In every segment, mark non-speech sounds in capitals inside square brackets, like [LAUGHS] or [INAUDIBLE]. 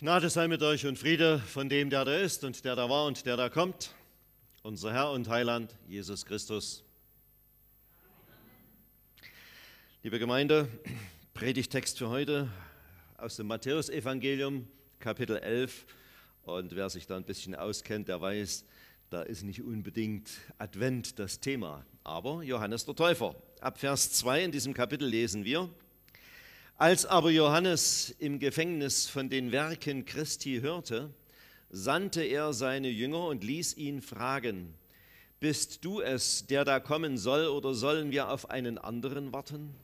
Gnade sei mit euch und Friede von dem, der da ist und der da war und der da kommt, unser Herr und Heiland Jesus Christus. Liebe Gemeinde, Predigtext für heute aus dem Matthäusevangelium, Kapitel 11. Und wer sich da ein bisschen auskennt, der weiß, da ist nicht unbedingt Advent das Thema, aber Johannes der Täufer. Ab Vers 2 in diesem Kapitel lesen wir, als aber Johannes im Gefängnis von den Werken Christi hörte, sandte er seine Jünger und ließ ihn fragen, bist du es, der da kommen soll, oder sollen wir auf einen anderen warten?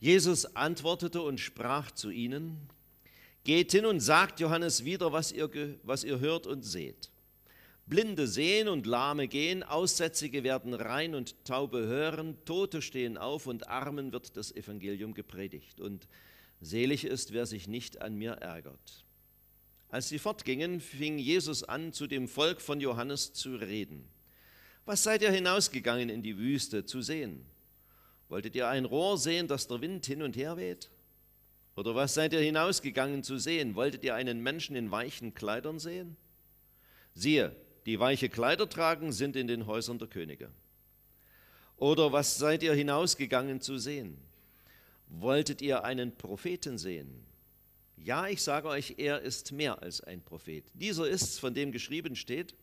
Jesus antwortete und sprach zu ihnen, Geht hin und sagt Johannes wieder, was ihr, was ihr hört und seht. Blinde sehen und Lahme gehen, Aussätzige werden rein und Taube hören, Tote stehen auf und Armen wird das Evangelium gepredigt. Und selig ist, wer sich nicht an mir ärgert. Als sie fortgingen, fing Jesus an, zu dem Volk von Johannes zu reden. Was seid ihr hinausgegangen in die Wüste zu sehen? Wolltet ihr ein Rohr sehen, das der Wind hin und her weht? Oder was seid ihr hinausgegangen zu sehen? Wolltet ihr einen Menschen in weichen Kleidern sehen? Siehe, die weiche Kleider tragen, sind in den Häusern der Könige. Oder was seid ihr hinausgegangen zu sehen? Wolltet ihr einen Propheten sehen? Ja, ich sage euch, er ist mehr als ein Prophet. Dieser ist's, von dem geschrieben steht,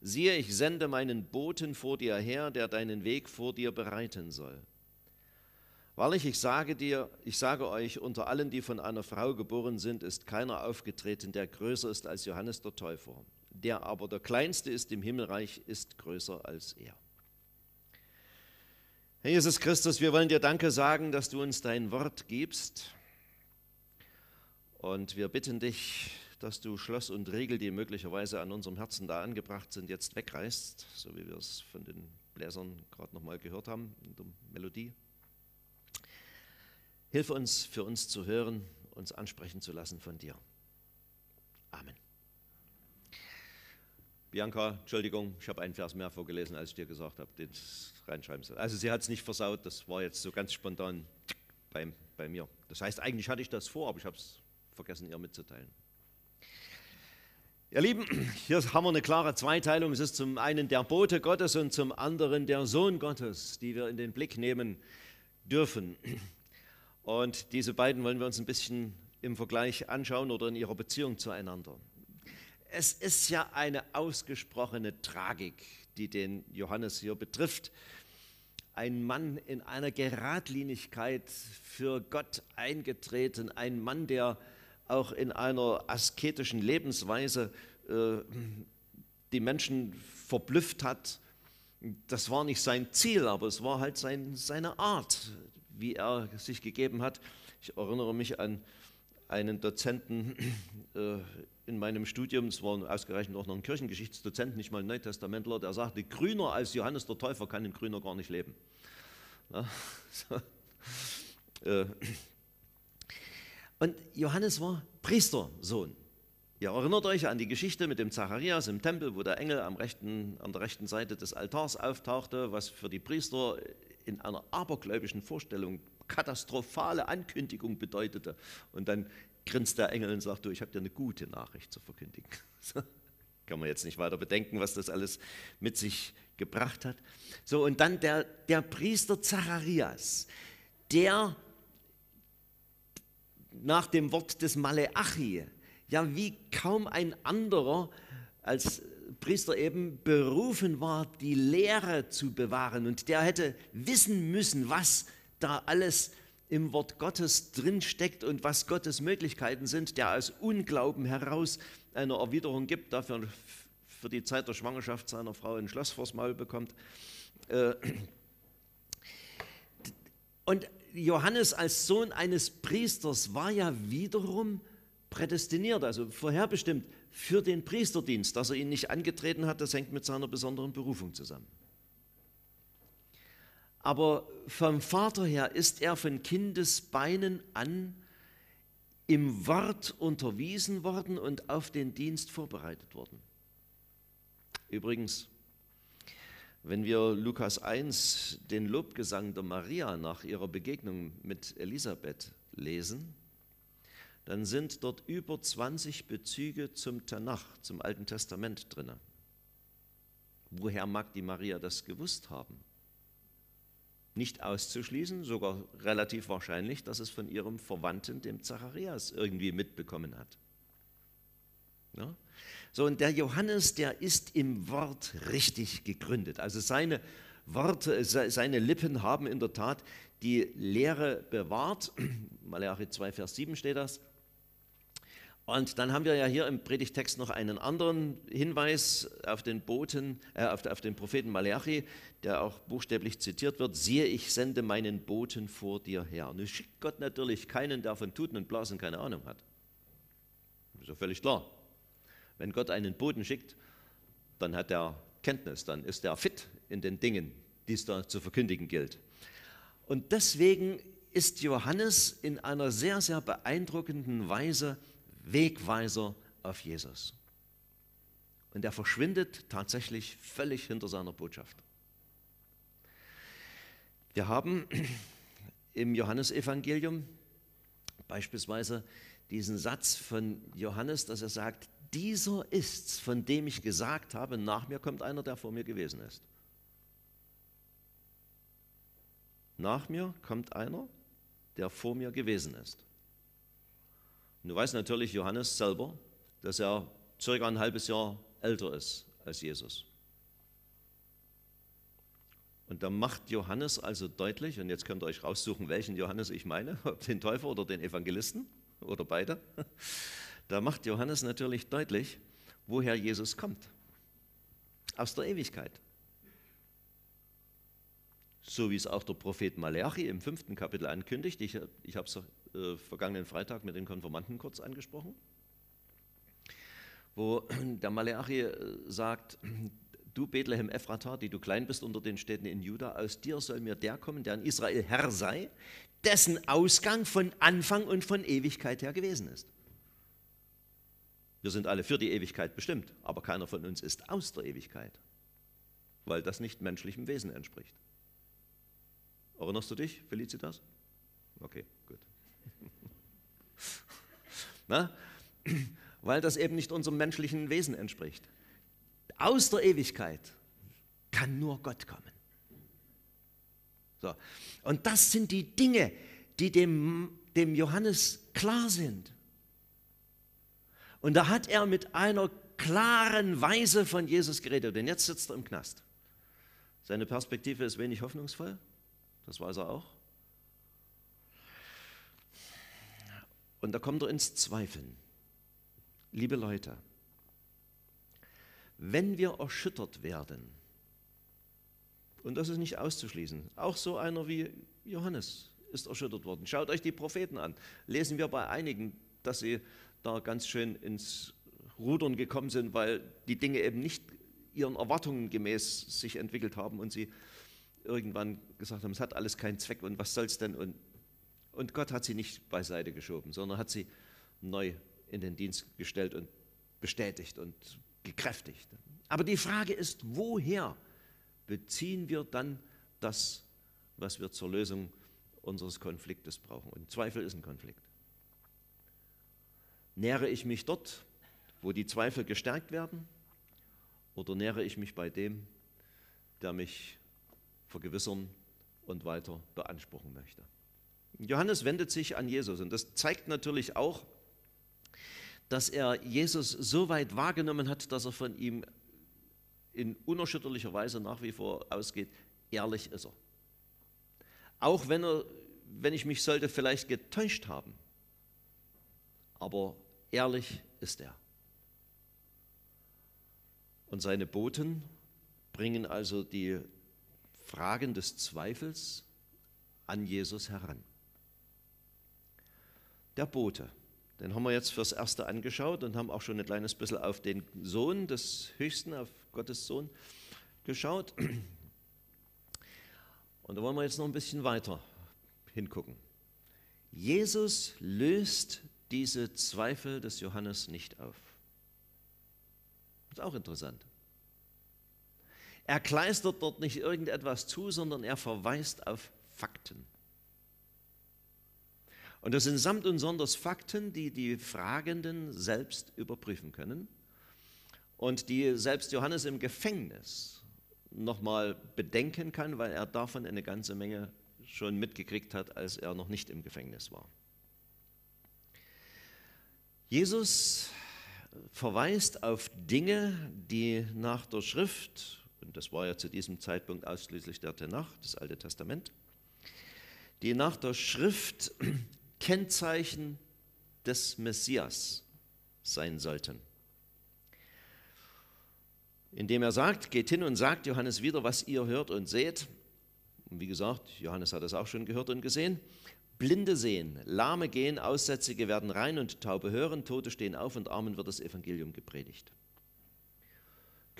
siehe, ich sende meinen Boten vor dir her, der deinen Weg vor dir bereiten soll. Wahrlich, ich sage dir, ich sage euch, unter allen, die von einer Frau geboren sind, ist keiner aufgetreten, der größer ist als Johannes der Täufer der aber der Kleinste ist im Himmelreich, ist größer als er. Herr Jesus Christus, wir wollen dir Danke sagen, dass du uns dein Wort gibst. Und wir bitten dich, dass du Schloss und Riegel, die möglicherweise an unserem Herzen da angebracht sind, jetzt wegreißt, so wie wir es von den Bläsern gerade nochmal gehört haben in der Melodie. Hilf uns, für uns zu hören, uns ansprechen zu lassen von dir. Amen. Bianca, Entschuldigung, ich habe einen Vers mehr vorgelesen, als ich dir gesagt habe, den reinschreiben soll. Also sie hat es nicht versaut, das war jetzt so ganz spontan bei, bei mir. Das heißt, eigentlich hatte ich das vor, aber ich habe es vergessen, ihr mitzuteilen. Ihr Lieben, hier haben wir eine klare Zweiteilung. Es ist zum einen der Bote Gottes und zum anderen der Sohn Gottes, die wir in den Blick nehmen dürfen. Und diese beiden wollen wir uns ein bisschen im Vergleich anschauen oder in ihrer Beziehung zueinander es ist ja eine ausgesprochene Tragik, die den Johannes hier betrifft. Ein Mann in einer Geradlinigkeit für Gott eingetreten, ein Mann, der auch in einer asketischen Lebensweise äh, die Menschen verblüfft hat. Das war nicht sein Ziel, aber es war halt sein, seine Art, wie er sich gegeben hat. Ich erinnere mich an einen Dozenten äh, in meinem Studium, es war ausgerechnet auch noch ein Kirchengeschichtsdozent, nicht mal ein Neutestamentler, der sagte, grüner als Johannes der Täufer kann ein Grüner gar nicht leben. Ja, [LAUGHS] so. Äh. Und Johannes war Priestersohn. Ihr erinnert euch an die Geschichte mit dem Zacharias im Tempel, wo der Engel rechten, an der rechten Seite des Altars auftauchte, was für die Priester in einer abergläubischen Vorstellung katastrophale Ankündigung bedeutete. Und dann grinst der Engel und sagt, du, ich habe dir eine gute Nachricht zu verkündigen. [LAUGHS] Kann man jetzt nicht weiter bedenken, was das alles mit sich gebracht hat. So, und dann der, der Priester Zacharias, der nach dem Wort des Maleachi, ja wie kaum ein anderer als Priester eben berufen war, die Lehre zu bewahren. Und der hätte wissen müssen, was da alles im Wort Gottes drinsteckt und was Gottes Möglichkeiten sind, der aus Unglauben heraus eine Erwiderung gibt, dafür für die Zeit der Schwangerschaft seiner Frau ein Schloss vors Maul bekommt. Äh, und Johannes als Sohn eines Priesters war ja wiederum prädestiniert, also vorherbestimmt für den Priesterdienst. Dass er ihn nicht angetreten hat, das hängt mit seiner besonderen Berufung zusammen. Aber vom Vater her ist er von Kindesbeinen an im Wort unterwiesen worden und auf den Dienst vorbereitet worden. Übrigens, wenn wir Lukas 1, den Lobgesang der Maria nach ihrer Begegnung mit Elisabeth lesen, dann sind dort über 20 Bezüge zum Tanach, zum Alten Testament drin. Woher mag die Maria das gewusst haben? Nicht auszuschließen, sogar relativ wahrscheinlich, dass es von ihrem Verwandten, dem Zacharias, irgendwie mitbekommen hat. Ja? So, und der Johannes, der ist im Wort richtig gegründet. Also seine Worte, seine Lippen haben in der Tat die Lehre bewahrt. [CLEARS THROAT] Malachi 2, Vers 7 steht das. Und dann haben wir ja hier im Predigtext noch einen anderen Hinweis auf den Boten, äh, auf, auf, den Propheten Malachi, der auch buchstäblich zitiert wird: Siehe, ich sende meinen Boten vor dir her. Nun schickt Gott natürlich keinen, der von Tuten und Blasen keine Ahnung hat. Ist ja völlig klar. Wenn Gott einen Boten schickt, dann hat er Kenntnis, dann ist er fit in den Dingen, die es da zu verkündigen gilt. Und deswegen ist Johannes in einer sehr, sehr beeindruckenden Weise Wegweiser auf Jesus. Und er verschwindet tatsächlich völlig hinter seiner Botschaft. Wir haben [CLEARS THROAT] im Johannesevangelium beispielsweise diesen Satz von Johannes, dass er sagt, dieser ist's, von dem ich gesagt habe, nach mir kommt einer, der vor mir gewesen ist. Nach mir kommt einer, der vor mir gewesen ist. Und du weißt natürlich Johannes selber, dass er circa ein halbes Jahr älter ist als Jesus. Und da macht Johannes also deutlich, und jetzt könnt ihr euch raussuchen, welchen Johannes ich meine, [LAUGHS] ob den Täufer oder den Evangelisten oder beide. Da macht Johannes natürlich deutlich, woher Jesus kommt. Aus der Ewigkeit. So wie es auch der Prophet Malachi im fünften Kapitel ankündigt. Ich, ich habe es äh, vergangenen Freitag mit den Konformanten kurz angesprochen. Wo [CLEARS THROAT] der Malachi äh, sagt, du Bethlehem Ephrata, die du klein bist unter den Städten in Juda, aus dir soll mir der kommen, der in Israel Herr sei, dessen Ausgang von Anfang und von Ewigkeit her gewesen ist. Wir sind alle für die Ewigkeit bestimmt, aber keiner von uns ist aus der Ewigkeit, weil das nicht menschlichem Wesen entspricht. Erinnerst du dich, Felicitas? Okay, gut. [LAUGHS] Na? Weil das eben nicht unserem menschlichen Wesen entspricht. Aus der Ewigkeit kann nur Gott kommen. So. Und das sind die Dinge, die dem, dem Johannes klar sind. Und da hat er mit einer klaren Weise von Jesus geredet. Und jetzt sitzt er im Knast. Seine Perspektive ist wenig hoffnungsvoll. Das weiß er auch. Und da kommt er ins Zweifeln. Liebe Leute, wenn wir erschüttert werden, und das ist nicht auszuschließen, auch so einer wie Johannes ist erschüttert worden. Schaut euch die Propheten an. Lesen wir bei einigen, dass sie da ganz schön ins Rudern gekommen sind, weil die Dinge eben nicht ihren Erwartungen gemäß sich entwickelt haben und sie irgendwann gesagt haben, es hat alles keinen Zweck und was soll es denn? Und, und Gott hat sie nicht beiseite geschoben, sondern hat sie neu in den Dienst gestellt und bestätigt und gekräftigt. Aber die Frage ist, woher beziehen wir dann das, was wir zur Lösung unseres Konfliktes brauchen? Und Zweifel ist ein Konflikt. Nähere ich mich dort, wo die Zweifel gestärkt werden, oder nähere ich mich bei dem, der mich vergewissern und weiter beanspruchen möchte? Johannes wendet sich an Jesus und das zeigt natürlich auch, dass er Jesus so weit wahrgenommen hat, dass er von ihm in unerschütterlicher Weise nach wie vor ausgeht, ehrlich ist er. Auch wenn er, wenn ich mich sollte vielleicht getäuscht haben, aber Ehrlich ist er. Und seine Boten bringen also die Fragen des Zweifels an Jesus heran. Der Bote, den haben wir jetzt fürs Erste angeschaut und haben auch schon ein kleines bisschen auf den Sohn des Höchsten, auf Gottes Sohn geschaut. Und da wollen wir jetzt noch ein bisschen weiter hingucken. Jesus löst diese Zweifel des Johannes nicht auf. Das ist auch interessant. Er kleistert dort nicht irgendetwas zu, sondern er verweist auf Fakten. Und das sind samt und sonders Fakten, die die Fragenden selbst überprüfen können und die selbst Johannes im Gefängnis nochmal bedenken kann, weil er davon eine ganze Menge schon mitgekriegt hat, als er noch nicht im Gefängnis war. Jesus verweist auf Dinge, die nach der Schrift, und das war ja zu diesem Zeitpunkt ausschließlich der Tenach, das Alte Testament, die nach der Schrift [CLEARS THROAT] Kennzeichen des Messias sein sollten. Indem er sagt, geht hin und sagt Johannes wieder, was ihr hört und seht. Und wie gesagt, Johannes hat es auch schon gehört und gesehen. Blinde sehen, Lahme gehen, Aussätzige werden rein und Taube hören, Tote stehen auf und Armen wird das Evangelium gepredigt.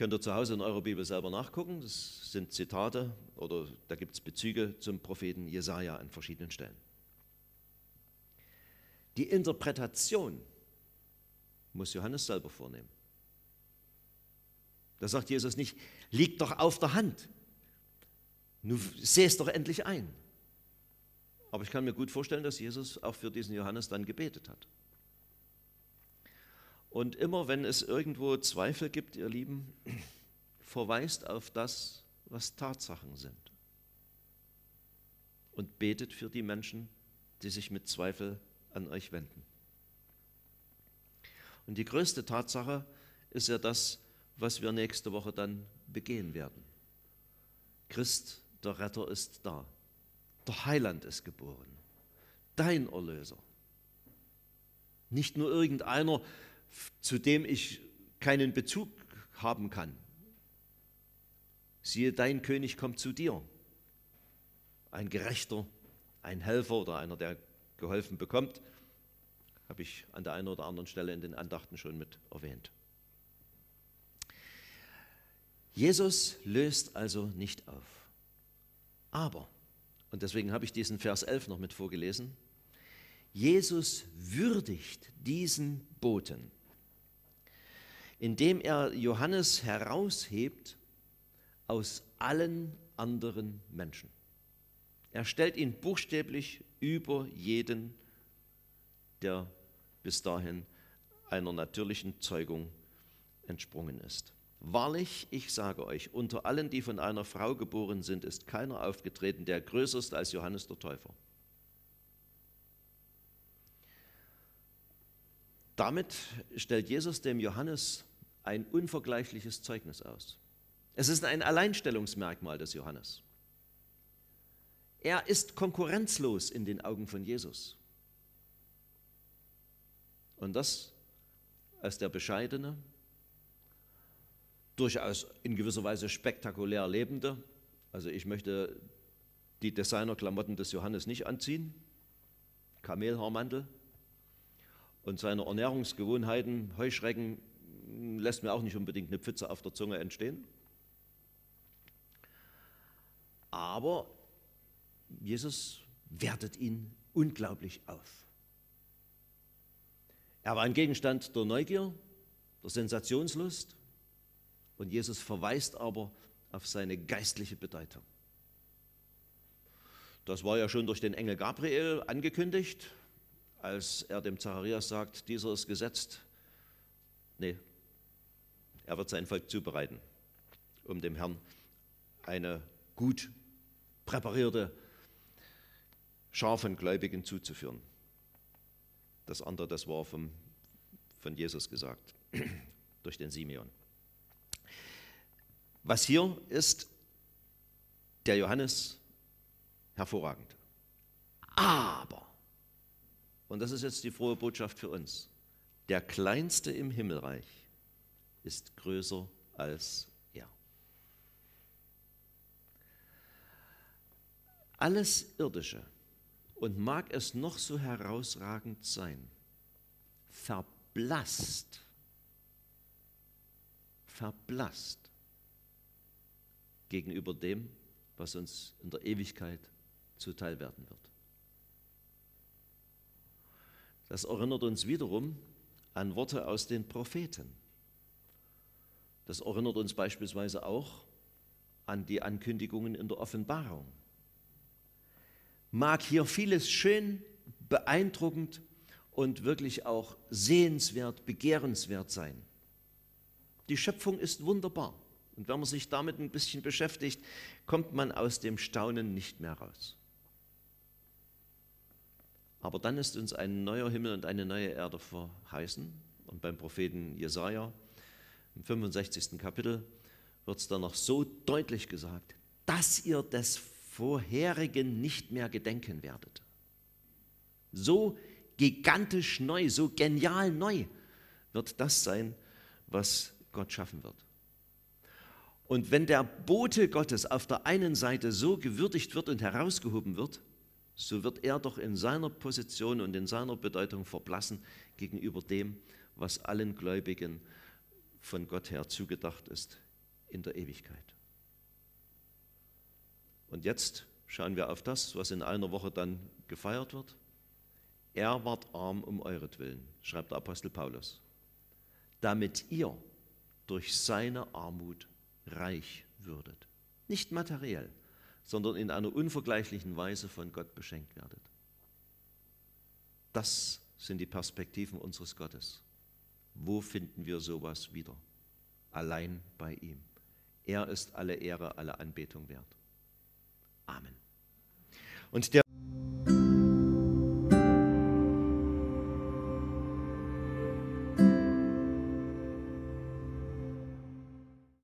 Könnt ihr zu Hause in eurer Bibel selber nachgucken. Das sind Zitate oder da gibt es Bezüge zum Propheten Jesaja an verschiedenen Stellen. Die Interpretation muss Johannes selber vornehmen. Da sagt Jesus nicht, liegt doch auf der Hand. Nun seh es doch endlich ein. Aber ich kann mir gut vorstellen, dass Jesus auch für diesen Johannes dann gebetet hat. Und immer wenn es irgendwo Zweifel gibt, ihr Lieben, [CLEARS THROAT] verweist auf das, was Tatsachen sind. Und betet für die Menschen, die sich mit Zweifel an euch wenden. Und die größte Tatsache ist ja das, was wir nächste Woche dann begehen werden. Christ, der Retter, ist da. Der Heiland ist geboren. Dein Erlöser. Nicht nur irgendeiner, zu dem ich keinen Bezug haben kann. Siehe, dein König kommt zu dir. Ein Gerechter, ein Helfer oder einer, der geholfen bekommt, habe ich an der einen oder anderen Stelle in den Andachten schon mit erwähnt. Jesus löst also nicht auf. Aber, und deswegen habe ich diesen Vers 11 noch mit vorgelesen, Jesus würdigt diesen Boten, indem er Johannes heraushebt aus allen anderen Menschen. Er stellt ihn buchstäblich über jeden, der bis dahin einer natürlichen Zeugung entsprungen ist. Wahrlich, ich sage euch, unter allen, die von einer Frau geboren sind, ist keiner aufgetreten, der größer ist als Johannes der Täufer. Damit stellt Jesus dem Johannes ein unvergleichliches Zeugnis aus. Es ist ein Alleinstellungsmerkmal des Johannes. Er ist konkurrenzlos in den Augen von Jesus. Und das als der bescheidene, durchaus in gewisser Weise spektakulär lebende. Also ich möchte die Designerklamotten des Johannes nicht anziehen, Kamelhaarmantel und seine Ernährungsgewohnheiten, Heuschrecken, lässt mir auch nicht unbedingt eine Pfütze auf der Zunge entstehen. Aber Jesus wertet ihn unglaublich auf. Er war ein Gegenstand der Neugier, der Sensationslust, und Jesus verweist aber auf seine geistliche Bedeutung. Das war ja schon durch den Engel Gabriel angekündigt, als er dem Zacharias sagt, dieser ist gesetzt. Nee, er wird sein Volk zubereiten, um dem Herrn eine gut präparierte Schar von Gläubigen zuzuführen. Das andere, das war vom, von Jesus gesagt, [CLEARS THROAT] durch den Simeon. Was hier ist, der Johannes hervorragend. Aber, und das ist jetzt die frohe Botschaft für uns, der Kleinste im Himmelreich ist größer als er. Alles Irdische, und mag es noch so herausragend sein, verblasst, verblasst gegenüber dem, was uns in der Ewigkeit zuteil werden wird. Das erinnert uns wiederum an Worte aus den Propheten. Das erinnert uns beispielsweise auch an die Ankündigungen in der Offenbarung. Mag hier vieles schön beeindruckend und wirklich auch sehenswert, begehrenswert sein. Die Schöpfung ist wunderbar. Und wenn man sich damit ein bisschen beschäftigt, kommt man aus dem Staunen nicht mehr raus. Aber dann ist uns ein neuer Himmel und eine neue Erde verheißen. Und beim Propheten Jesaja im 65. Kapitel wird es dann noch so deutlich gesagt, dass ihr des vorherigen nicht mehr gedenken werdet. So gigantisch neu, so genial neu wird das sein, was Gott schaffen wird. Und wenn der Bote Gottes auf der einen Seite so gewürdigt wird und herausgehoben wird, so wird er doch in seiner Position und in seiner Bedeutung verblassen gegenüber dem, was allen Gläubigen von Gott her zugedacht ist in der Ewigkeit. Und jetzt schauen wir auf das, was in einer Woche dann gefeiert wird. Er ward arm um euretwillen, schreibt der Apostel Paulus, damit ihr durch seine Armut reich würdet. Nicht materiell, sondern in einer unvergleichlichen Weise von Gott beschenkt werdet. Das sind die Perspektiven unseres Gottes. Wo finden wir sowas wieder? Allein bei ihm. Er ist alle Ehre, alle Anbetung wert. Amen. Und der